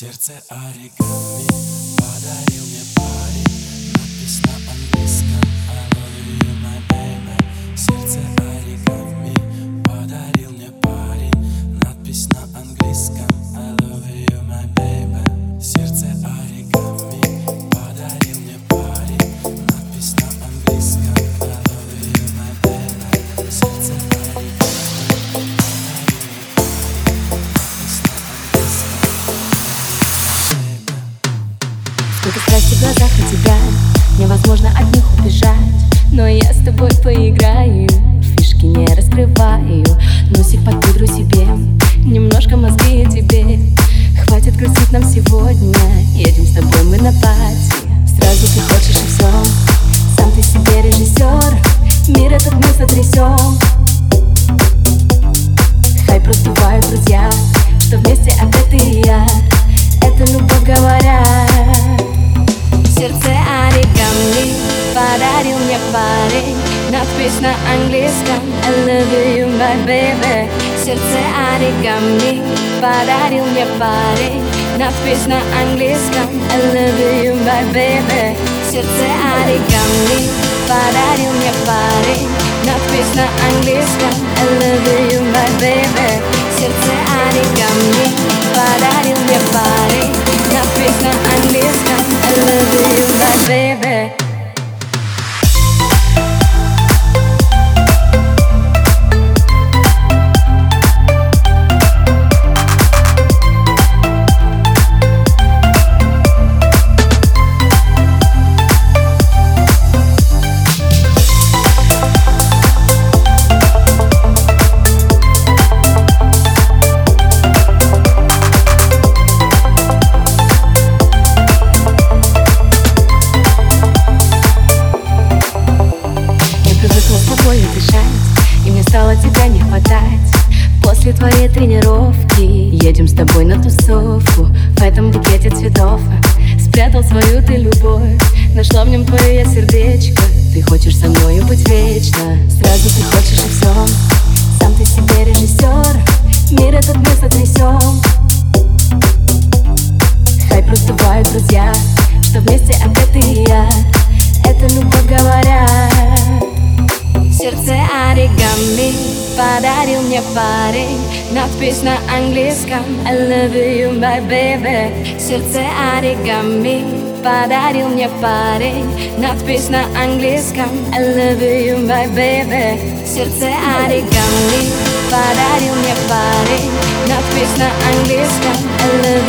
Сердце оригами подарил мне парень. Надпись на английском I Сколько страсти в глазах у тебя. Невозможно от них убежать Но я с тобой поиграю Фишки не раскрываю. Носик под пудру себе Немножко мозги тебе. Хватит грустить нам сегодня Едем с тобой мы на пати. Сразу ты хочешь и все Сам ты себе режиссер Мир этот мы сотрясем Хай просто бывают друзья Что вместе подарил мне парень Надпись на английском I love you, my baby Сердце оригами подарил мне парень Надпись на английском I love you, my baby Сердце оригами подарил мне парень Надпись на английском I love you, my baby твоей тренировки. Едем с тобой на тусовку В этом букете цветов. Спрятал свою ты любовь Нашла в нем твое сердечко. Ты хочешь со мною быть вечно Сразу ты хочешь и все Сам ты себе режиссер подарил мне парень Надпись на английском I love you, my baby Сердце оригами подарил мне парень Надпись на английском I love you, my baby Сердце оригами подарил мне парень Надпись на английском I love you,